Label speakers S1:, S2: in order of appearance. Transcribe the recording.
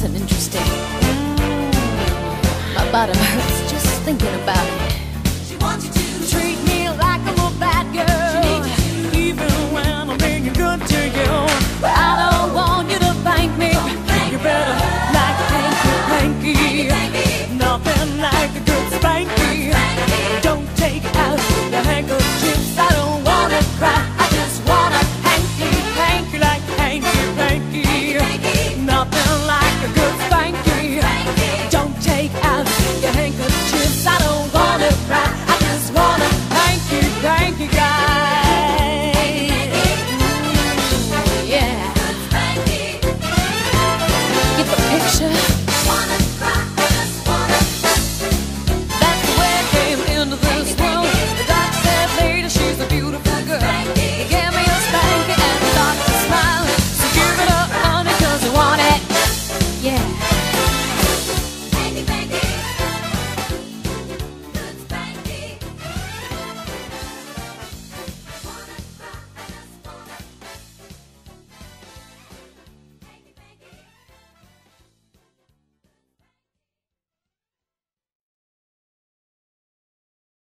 S1: It's interesting. My bottom hurts just thinking about it.